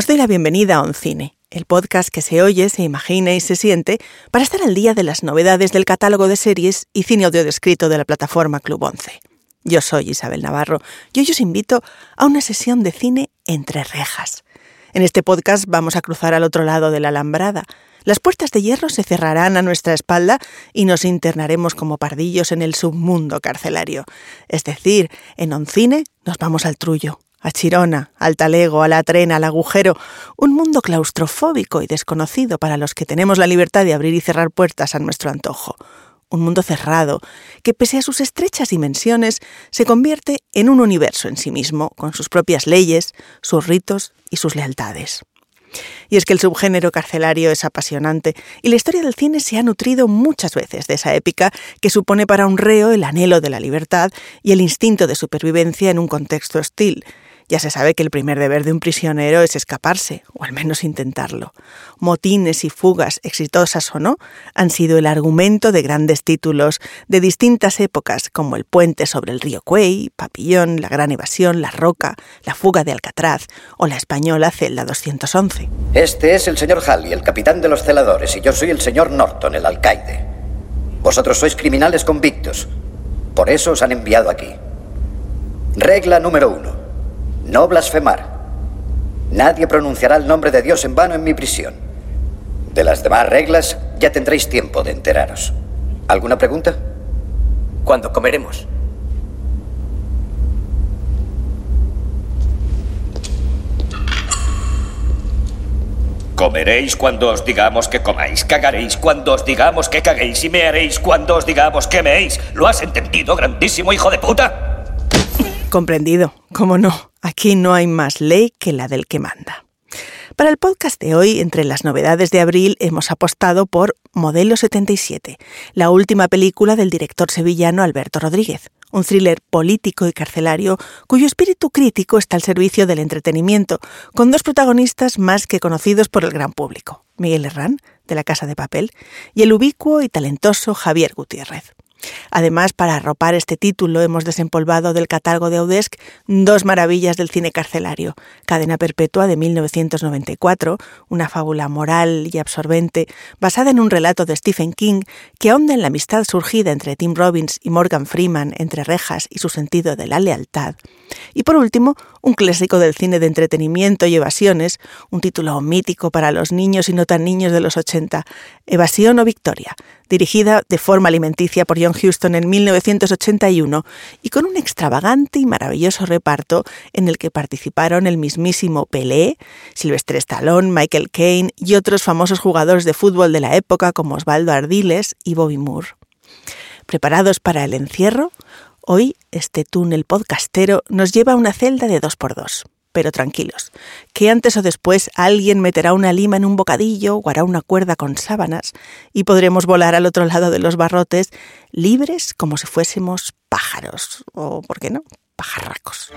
Os doy la bienvenida a Oncine, el podcast que se oye, se imagina y se siente para estar al día de las novedades del catálogo de series y cine audio descrito de la plataforma Club 11. Yo soy Isabel Navarro y hoy os invito a una sesión de cine entre rejas. En este podcast vamos a cruzar al otro lado de la alambrada. Las puertas de hierro se cerrarán a nuestra espalda y nos internaremos como pardillos en el submundo carcelario. Es decir, en Oncine nos vamos al trullo, a Chirona, al talego, a la trena, al agujero, un mundo claustrofóbico y desconocido para los que tenemos la libertad de abrir y cerrar puertas a nuestro antojo. Un mundo cerrado, que pese a sus estrechas dimensiones, se convierte en un universo en sí mismo, con sus propias leyes, sus ritos y sus lealtades. Y es que el subgénero carcelario es apasionante y la historia del cine se ha nutrido muchas veces de esa épica que supone para un reo el anhelo de la libertad y el instinto de supervivencia en un contexto hostil, ya se sabe que el primer deber de un prisionero es escaparse, o al menos intentarlo. Motines y fugas, exitosas o no, han sido el argumento de grandes títulos de distintas épocas, como El puente sobre el río Cuey, Papillón, La gran evasión, La roca, La fuga de Alcatraz o la española Celda 211. Este es el señor Halley, el capitán de los celadores, y yo soy el señor Norton, el alcaide. Vosotros sois criminales convictos. Por eso os han enviado aquí. Regla número uno. No blasfemar. Nadie pronunciará el nombre de Dios en vano en mi prisión. De las demás reglas ya tendréis tiempo de enteraros. ¿Alguna pregunta? ¿Cuándo comeremos? Comeréis cuando os digamos que comáis, cagaréis cuando os digamos que caguéis y mearéis cuando os digamos que meéis. ¿Lo has entendido, grandísimo hijo de puta? Comprendido, cómo no, aquí no hay más ley que la del que manda. Para el podcast de hoy, entre las novedades de abril, hemos apostado por Modelo 77, la última película del director sevillano Alberto Rodríguez, un thriller político y carcelario cuyo espíritu crítico está al servicio del entretenimiento, con dos protagonistas más que conocidos por el gran público, Miguel Herrán, de La Casa de Papel, y el ubicuo y talentoso Javier Gutiérrez. Además, para arropar este título hemos desempolvado del catálogo de Audesc dos maravillas del cine carcelario. Cadena Perpetua de 1994, una fábula moral y absorbente basada en un relato de Stephen King que ahonda en la amistad surgida entre Tim Robbins y Morgan Freeman entre rejas y su sentido de la lealtad. Y por último, un clásico del cine de entretenimiento y evasiones, un título mítico para los niños y no tan niños de los 80, Evasión o Victoria, dirigida de forma alimenticia por John Huston en 1981 y con un extravagante y maravilloso reparto en el que participaron el mismísimo Pelé, Sylvester Stallone, Michael Caine y otros famosos jugadores de fútbol de la época como Osvaldo Ardiles y Bobby Moore. ¿Preparados para el encierro? Hoy este túnel podcastero nos lleva a una celda de dos por dos pero tranquilos, que antes o después alguien meterá una lima en un bocadillo o hará una cuerda con sábanas y podremos volar al otro lado de los barrotes libres como si fuésemos pájaros o, ¿por qué no?, pajarracos.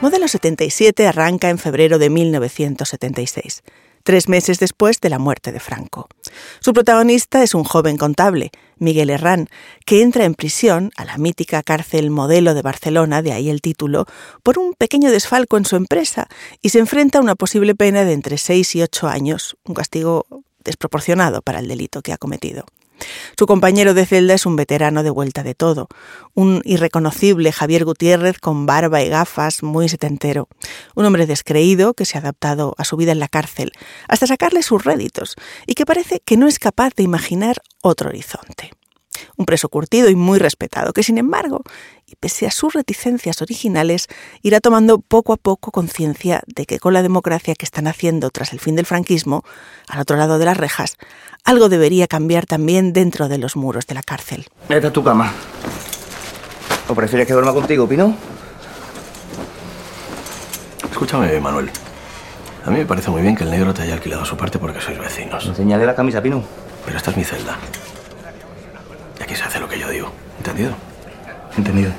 Modelo 77 arranca en febrero de 1976, tres meses después de la muerte de Franco. Su protagonista es un joven contable, Miguel Herrán, que entra en prisión a la mítica cárcel modelo de Barcelona, de ahí el título, por un pequeño desfalco en su empresa y se enfrenta a una posible pena de entre seis y ocho años, un castigo desproporcionado para el delito que ha cometido. Su compañero de celda es un veterano de vuelta de todo, un irreconocible Javier Gutiérrez con barba y gafas muy setentero, un hombre descreído que se ha adaptado a su vida en la cárcel hasta sacarle sus réditos y que parece que no es capaz de imaginar otro horizonte un preso curtido y muy respetado, que sin embargo, y pese a sus reticencias originales, irá tomando poco a poco conciencia de que con la democracia que están haciendo tras el fin del franquismo, al otro lado de las rejas, algo debería cambiar también dentro de los muros de la cárcel. Vete a tu cama. ¿O prefieres que duerma contigo, Pino? Escúchame, Manuel. A mí me parece muy bien que el negro te haya alquilado su parte porque sois vecinos. Enseñale la camisa, Pino. Pero esta es mi celda. Y aquí se hace lo que yo digo. ¿Entendido? Entendido.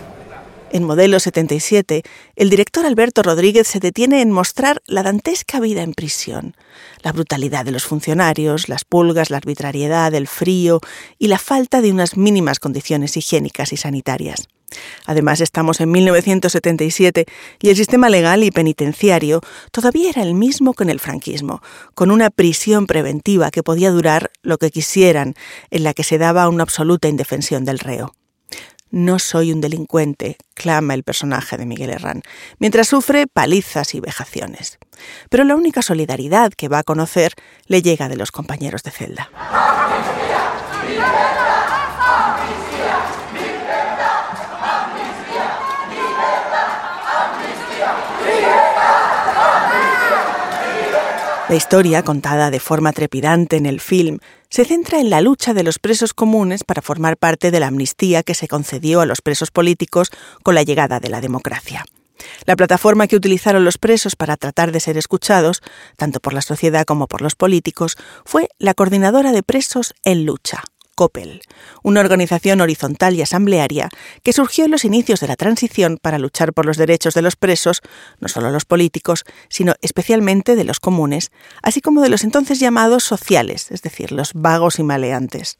En Modelo 77, el director Alberto Rodríguez se detiene en mostrar la dantesca vida en prisión, la brutalidad de los funcionarios, las pulgas, la arbitrariedad, el frío y la falta de unas mínimas condiciones higiénicas y sanitarias. Además, estamos en 1977 y el sistema legal y penitenciario todavía era el mismo que en el franquismo, con una prisión preventiva que podía durar lo que quisieran, en la que se daba una absoluta indefensión del reo. No soy un delincuente, clama el personaje de Miguel Herrán, mientras sufre palizas y vejaciones. Pero la única solidaridad que va a conocer le llega de los compañeros de celda. La historia, contada de forma trepidante en el film, se centra en la lucha de los presos comunes para formar parte de la amnistía que se concedió a los presos políticos con la llegada de la democracia. La plataforma que utilizaron los presos para tratar de ser escuchados, tanto por la sociedad como por los políticos, fue la Coordinadora de Presos en Lucha, COPEL, una organización horizontal y asamblearia que surgió en los inicios de la transición para luchar por los derechos de los presos, no solo los políticos, sino especialmente de los comunes, así como de los entonces llamados sociales, es decir, los vagos y maleantes.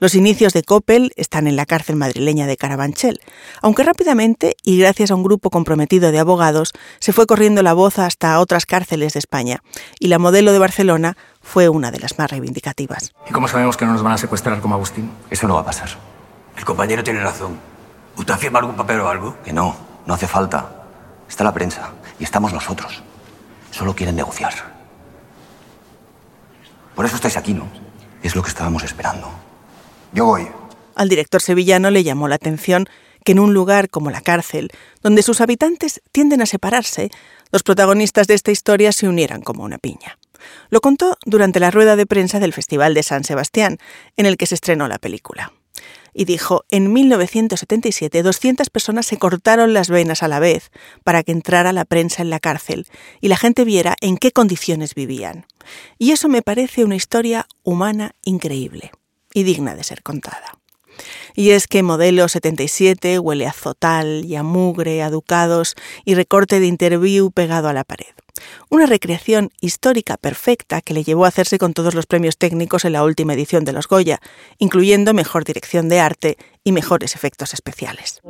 Los inicios de Coppel están en la cárcel madrileña de Carabanchel, aunque rápidamente, y gracias a un grupo comprometido de abogados, se fue corriendo la voz hasta otras cárceles de España, y la modelo de Barcelona fue una de las más reivindicativas. ¿Y cómo sabemos que no nos van a secuestrar como Agustín? Eso no va a pasar. El compañero tiene razón. ¿Usted ha firmado algún papel o algo? Que no, no hace falta. Está la prensa y estamos nosotros. Solo quieren negociar. Por eso estáis aquí, ¿no? Es lo que estábamos esperando. Yo voy. Al director sevillano le llamó la atención que en un lugar como la cárcel, donde sus habitantes tienden a separarse, los protagonistas de esta historia se unieran como una piña. Lo contó durante la rueda de prensa del Festival de San Sebastián, en el que se estrenó la película. Y dijo, en 1977 200 personas se cortaron las venas a la vez para que entrara la prensa en la cárcel y la gente viera en qué condiciones vivían. Y eso me parece una historia humana increíble y digna de ser contada. Y es que Modelo 77 huele a zotal y a mugre, a ducados y recorte de interview pegado a la pared. Una recreación histórica perfecta que le llevó a hacerse con todos los premios técnicos en la última edición de los Goya, incluyendo mejor dirección de arte y mejores efectos especiales.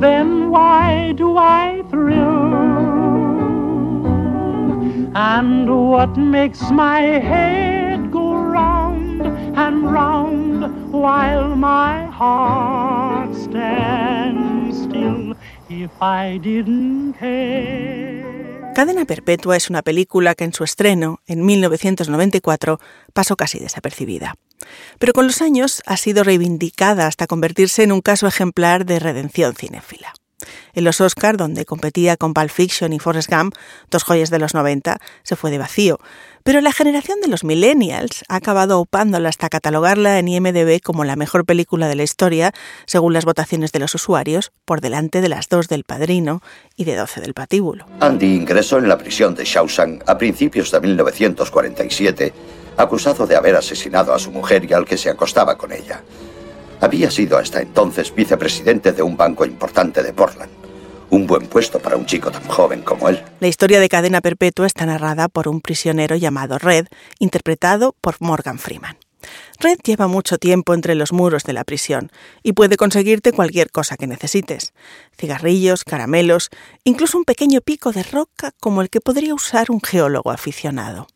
Then why do I thrill? And what makes my head go round and round while my heart stands still if I didn't care? Cadena Perpetua es una película que en su estreno, en 1994, pasó casi desapercibida. Pero con los años ha sido reivindicada hasta convertirse en un caso ejemplar de redención cinéfila. En los Oscar, donde competía con Pulp Fiction y Forrest Gump, dos joyas de los 90, se fue de vacío. Pero la generación de los millennials ha acabado upándola hasta catalogarla en IMDb como la mejor película de la historia, según las votaciones de los usuarios, por delante de las dos del Padrino y de 12 del Patíbulo. Andy ingresó en la prisión de Shawshank a principios de 1947, acusado de haber asesinado a su mujer y al que se acostaba con ella. Había sido hasta entonces vicepresidente de un banco importante de Portland. Un buen puesto para un chico tan joven como él. La historia de cadena perpetua está narrada por un prisionero llamado Red, interpretado por Morgan Freeman. Red lleva mucho tiempo entre los muros de la prisión y puede conseguirte cualquier cosa que necesites. Cigarrillos, caramelos, incluso un pequeño pico de roca como el que podría usar un geólogo aficionado.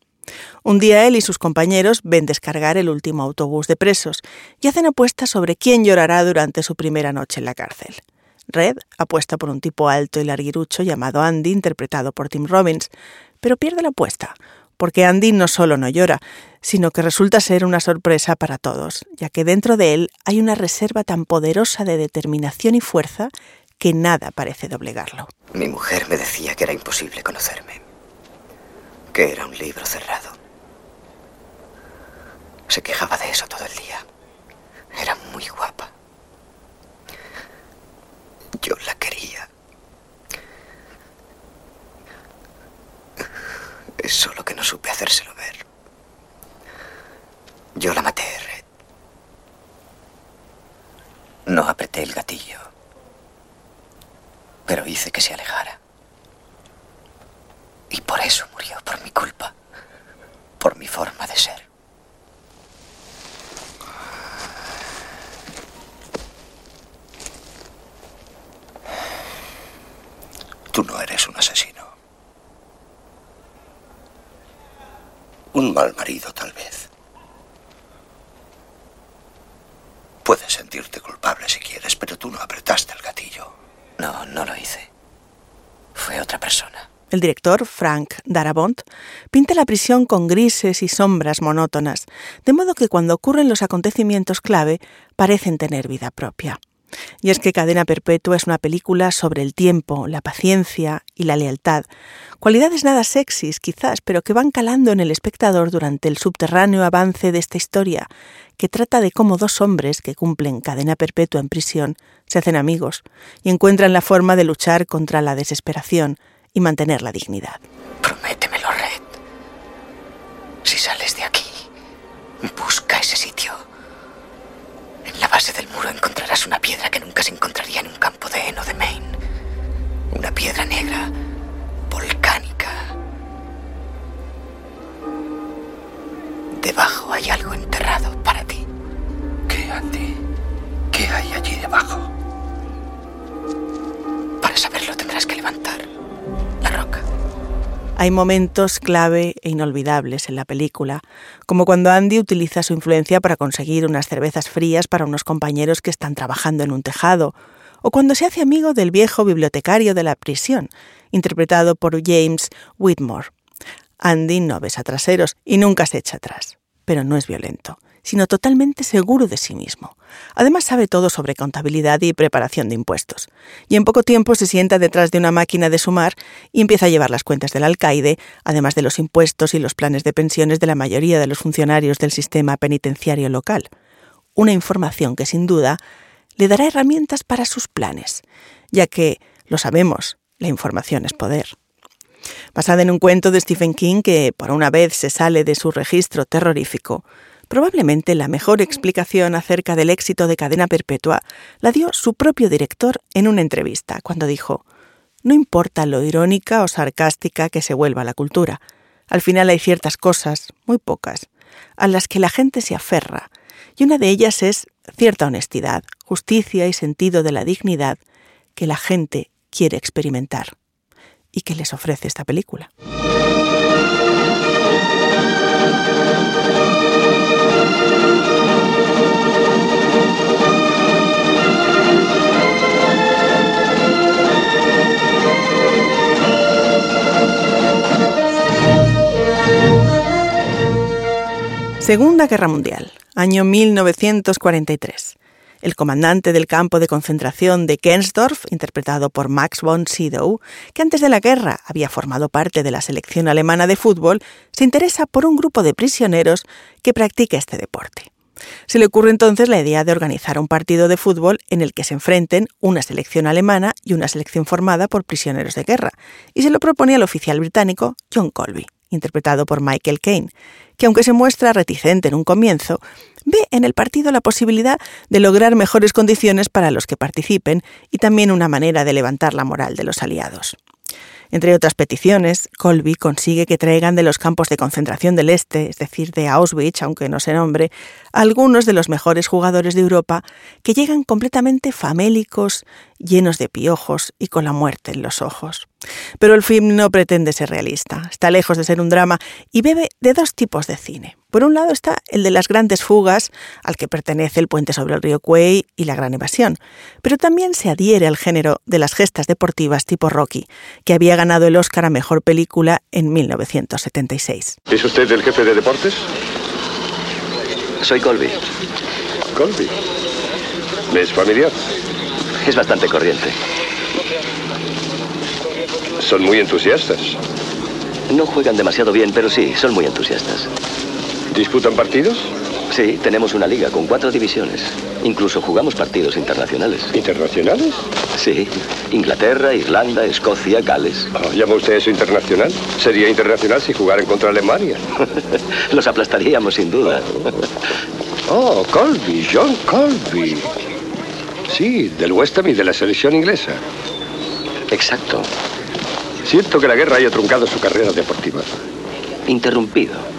Un día él y sus compañeros ven descargar el último autobús de presos y hacen apuestas sobre quién llorará durante su primera noche en la cárcel. Red apuesta por un tipo alto y larguirucho llamado Andy, interpretado por Tim Robbins, pero pierde la apuesta, porque Andy no solo no llora, sino que resulta ser una sorpresa para todos, ya que dentro de él hay una reserva tan poderosa de determinación y fuerza que nada parece doblegarlo. Mi mujer me decía que era imposible conocerme que era un libro cerrado. Se quejaba de eso todo el día. Era muy guapa. Yo la quería. Es solo que no supe hacérselo ver. Yo la maté, Red. No apreté el gatillo, pero hice que se alejara. Y por eso murió, por mi culpa, por mi forma de ser. Tú no eres un asesino. Un mal marido, tal vez. Puedes sentirte culpable si quieres, pero tú no apretaste el gatillo. No, no lo hice. Fue otra persona. El director, Frank Darabont, pinta la prisión con grises y sombras monótonas, de modo que cuando ocurren los acontecimientos clave parecen tener vida propia. Y es que Cadena Perpetua es una película sobre el tiempo, la paciencia y la lealtad, cualidades nada sexys quizás, pero que van calando en el espectador durante el subterráneo avance de esta historia, que trata de cómo dos hombres que cumplen cadena perpetua en prisión se hacen amigos y encuentran la forma de luchar contra la desesperación y mantener la dignidad. Prométemelo, Red. Si sales de aquí, busca ese sitio. En la base del muro encontrarás una piedra que nunca se encontraría en un campo de heno de Maine. Una piedra negra, volcánica. Debajo hay algo enterrado para ti. ¿Qué, Andy? ¿Qué hay allí debajo? Para saberlo tendrás que levantar Hay momentos clave e inolvidables en la película, como cuando Andy utiliza su influencia para conseguir unas cervezas frías para unos compañeros que están trabajando en un tejado, o cuando se hace amigo del viejo bibliotecario de la prisión, interpretado por James Whitmore. Andy no besa traseros y nunca se echa atrás, pero no es violento sino totalmente seguro de sí mismo. Además sabe todo sobre contabilidad y preparación de impuestos. Y en poco tiempo se sienta detrás de una máquina de sumar y empieza a llevar las cuentas del alcaide, además de los impuestos y los planes de pensiones de la mayoría de los funcionarios del sistema penitenciario local. Una información que sin duda le dará herramientas para sus planes, ya que, lo sabemos, la información es poder. Basada en un cuento de Stephen King que por una vez se sale de su registro terrorífico, Probablemente la mejor explicación acerca del éxito de Cadena Perpetua la dio su propio director en una entrevista, cuando dijo, No importa lo irónica o sarcástica que se vuelva la cultura, al final hay ciertas cosas, muy pocas, a las que la gente se aferra, y una de ellas es cierta honestidad, justicia y sentido de la dignidad que la gente quiere experimentar y que les ofrece esta película. Segunda Guerra Mundial, año 1943. El comandante del campo de concentración de Kensdorf, interpretado por Max von Sydow, que antes de la guerra había formado parte de la selección alemana de fútbol, se interesa por un grupo de prisioneros que practica este deporte. Se le ocurre entonces la idea de organizar un partido de fútbol en el que se enfrenten una selección alemana y una selección formada por prisioneros de guerra, y se lo propone al oficial británico John Colby interpretado por Michael Caine, que aunque se muestra reticente en un comienzo, ve en el partido la posibilidad de lograr mejores condiciones para los que participen y también una manera de levantar la moral de los aliados. Entre otras peticiones, Colby consigue que traigan de los campos de concentración del Este, es decir, de Auschwitz, aunque no se nombre, algunos de los mejores jugadores de Europa que llegan completamente famélicos, llenos de piojos y con la muerte en los ojos. Pero el film no pretende ser realista, está lejos de ser un drama y bebe de dos tipos de cine. Por un lado está el de las grandes fugas, al que pertenece el puente sobre el río Quay y la gran evasión, pero también se adhiere al género de las gestas deportivas tipo Rocky, que había ganado el Oscar a Mejor Película en 1976. ¿Es usted el jefe de deportes? Soy Colby. Colby. ¿Me es familiar? Es bastante corriente. Son muy entusiastas. No juegan demasiado bien, pero sí, son muy entusiastas. ¿Disputan partidos? Sí, tenemos una liga con cuatro divisiones. Incluso jugamos partidos internacionales. ¿Internacionales? Sí. Inglaterra, Irlanda, Escocia, Gales. Oh, ¿Llama usted eso internacional? Sería internacional si jugaran contra Alemania. Los aplastaríamos sin duda. Oh, Colby, John Colby. Sí, del West Ham y de la selección inglesa. Exacto. Siento que la guerra haya truncado su carrera deportiva. Interrumpido.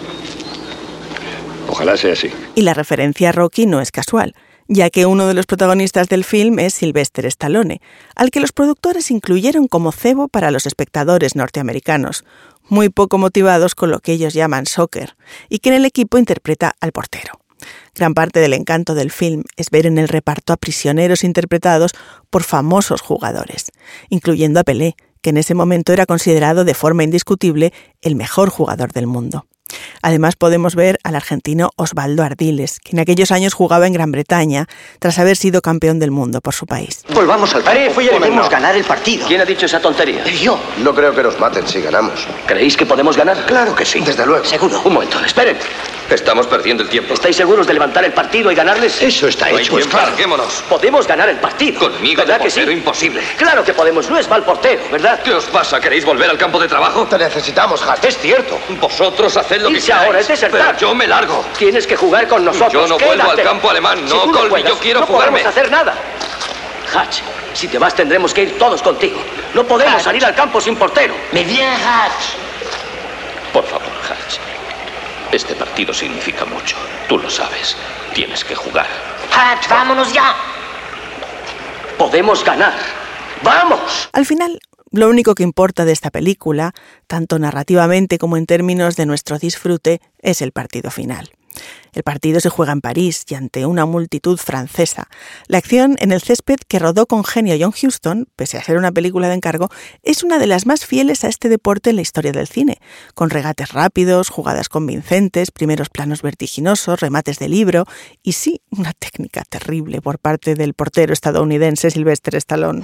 Ojalá sea así. Y la referencia a Rocky no es casual, ya que uno de los protagonistas del film es Sylvester Stallone, al que los productores incluyeron como cebo para los espectadores norteamericanos, muy poco motivados con lo que ellos llaman soccer, y que en el equipo interpreta al portero. Gran parte del encanto del film es ver en el reparto a prisioneros interpretados por famosos jugadores, incluyendo a Pelé, que en ese momento era considerado de forma indiscutible el mejor jugador del mundo. Además podemos ver al argentino Osvaldo Ardiles, que en aquellos años jugaba en Gran Bretaña tras haber sido campeón del mundo por su país. Volvamos al Podemos ganar el partido. ¿Quién ha dicho esa tontería? Yo. No creo que nos maten si ganamos. ¿Creéis que podemos ganar? Claro que sí. Desde luego. Seguro. Un momento, esperen. Estamos perdiendo el tiempo. ¿Estáis seguros de levantar el partido y ganarles? Eso está No hay hecho, es tiempo, claro. larguémonos. Podemos ganar el partido. Conmigo ¿Verdad de que sí? imposible. Claro que podemos. No es mal portero, ¿verdad? ¿Qué os pasa? ¿Queréis volver al campo de trabajo? Te necesitamos, Hart. Es cierto. Vosotros haced lo que Irse ahora es queráis, desertar. pero yo me largo. Tienes que jugar con nosotros. Yo no vuelvo Quédate. al campo alemán. No, Si puedas, yo quiero no jugarme. podemos hacer nada. Hatch, si te vas tendremos que ir todos contigo. No podemos Hatch. salir al campo sin portero. Me bien, Hatch. Por favor, Hatch. Este partido significa mucho. Tú lo sabes. Tienes que jugar. Hatch, vámonos ya. Podemos ganar. ¡Vamos! Al final, lo único que importa de esta película, tanto narrativamente como en términos de nuestro disfrute, es el partido final. El partido se juega en París y ante una multitud francesa. La acción en el césped que rodó con genio John Huston, pese a ser una película de encargo, es una de las más fieles a este deporte en la historia del cine, con regates rápidos, jugadas convincentes, primeros planos vertiginosos, remates de libro y sí, una técnica terrible por parte del portero estadounidense Sylvester Stallone.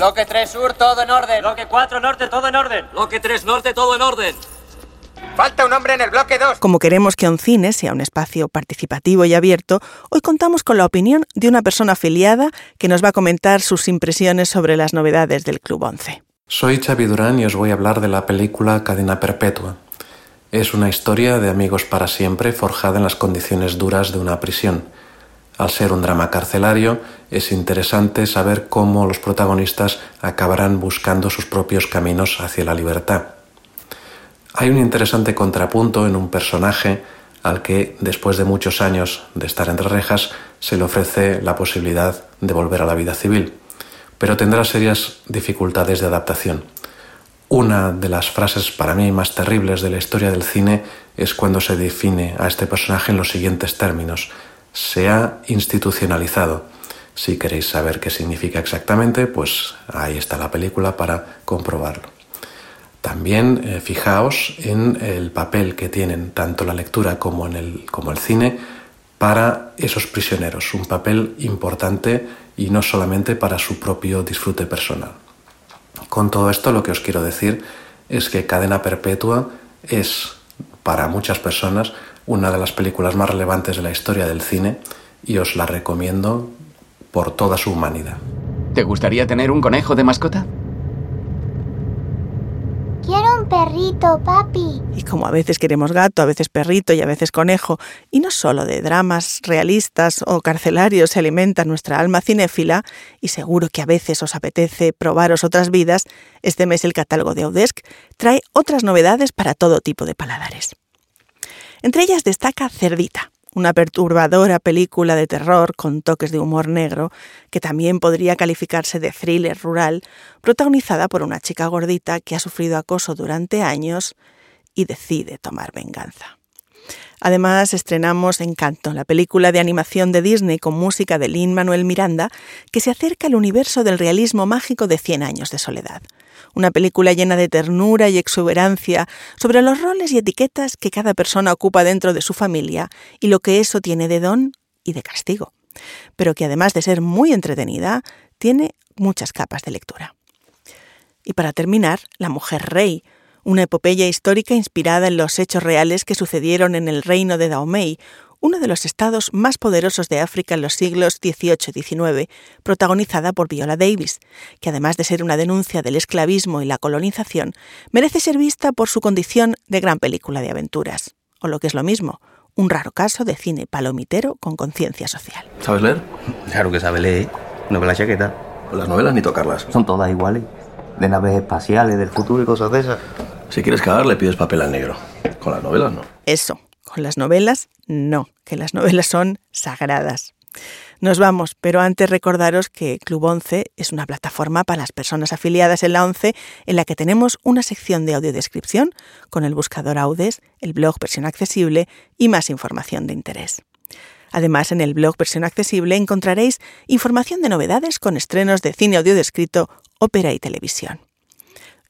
Bloque 3 sur, todo en orden. Bloque 4 norte, todo en orden. Bloque 3 norte, todo en orden. Falta un hombre en el bloque 2. Como queremos que Oncine sea un espacio participativo y abierto, hoy contamos con la opinión de una persona afiliada que nos va a comentar sus impresiones sobre las novedades del Club 11. Soy Xavi Durán y os voy a hablar de la película Cadena Perpetua. Es una historia de amigos para siempre forjada en las condiciones duras de una prisión. Al ser un drama carcelario, es interesante saber cómo los protagonistas acabarán buscando sus propios caminos hacia la libertad. Hay un interesante contrapunto en un personaje al que, después de muchos años de estar entre rejas, se le ofrece la posibilidad de volver a la vida civil, pero tendrá serias dificultades de adaptación. Una de las frases para mí más terribles de la historia del cine es cuando se define a este personaje en los siguientes términos. Se ha institucionalizado. Si queréis saber qué significa exactamente, pues ahí está la película para comprobarlo. También eh, fijaos en el papel que tienen tanto la lectura como, el cine para esos prisioneros, un papel importante y no solamente para su propio disfrute personal. Con todo esto lo que os quiero decir es que Cadena Perpetua es para muchas personas una de las películas más relevantes de la historia del cine y os la recomiendo por toda su humanidad. ¿Te gustaría tener un conejo de mascota? Quiero un perrito, papi. Y como a veces queremos gato, a veces perrito y a veces conejo, y no solo de dramas realistas o carcelarios se alimenta nuestra alma cinéfila, y seguro que a veces os apetece probaros otras vidas, este mes el catálogo de Audesc trae otras novedades para todo tipo de paladares. Entre ellas destaca Cerdita, una perturbadora película de terror con toques de humor negro, que también podría calificarse de thriller rural, protagonizada por una chica gordita que ha sufrido acoso durante años y decide tomar venganza. Además, estrenamos Encanto, la película de animación de Disney con música de Lin Manuel Miranda, que se acerca al universo del realismo mágico de Cien años de soledad. Una película llena de ternura y exuberancia sobre los roles y etiquetas que cada persona ocupa dentro de su familia y lo que eso tiene de don y de castigo. Pero que además de ser muy entretenida, tiene muchas capas de lectura. Y para terminar, La Mujer Rey, una epopeya histórica inspirada en los hechos reales que sucedieron en el reino de Dahomey, uno de los estados más poderosos de África en los siglos XVIII y XIX, protagonizada por Viola Davis, que además de ser una denuncia del esclavismo y la colonización, merece ser vista por su condición de gran película de aventuras, o lo que es lo mismo, un raro caso de cine palomitero con conciencia social. ¿Sabes leer? Claro que sabe leer. Novela chaqueta. Las novelas ni tocarlas. Son todas iguales. De naves espaciales, del futuro y cosas de esas. Si quieres cagar, le pides papel al negro. Con las novelas no. Eso. Con las novelas, no, que las novelas son sagradas. Nos vamos, pero antes recordaros que Club 11 es una plataforma para las personas afiliadas en la 11 en la que tenemos una sección de audiodescripción con el buscador Audes, el blog versión accesible y más información de interés. Además, en el blog versión accesible encontraréis información de novedades con estrenos de cine audiodescrito, ópera y televisión.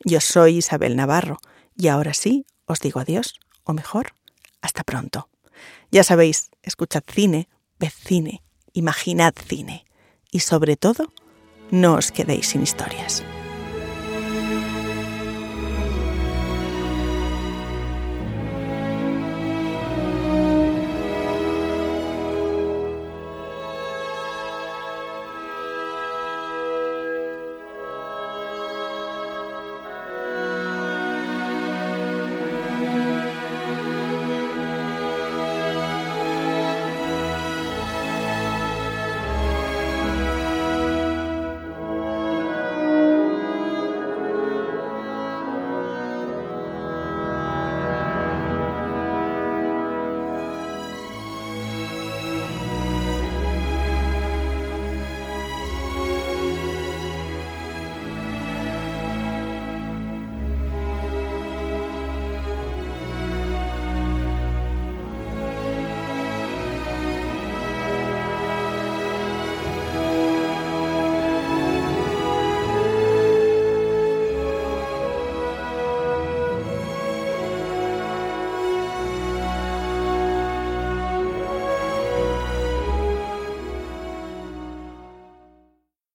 Yo soy Isabel Navarro y ahora sí os digo adiós, o mejor, hasta pronto. Ya sabéis, escuchad cine, ved cine, imaginad cine y sobre todo, no os quedéis sin historias.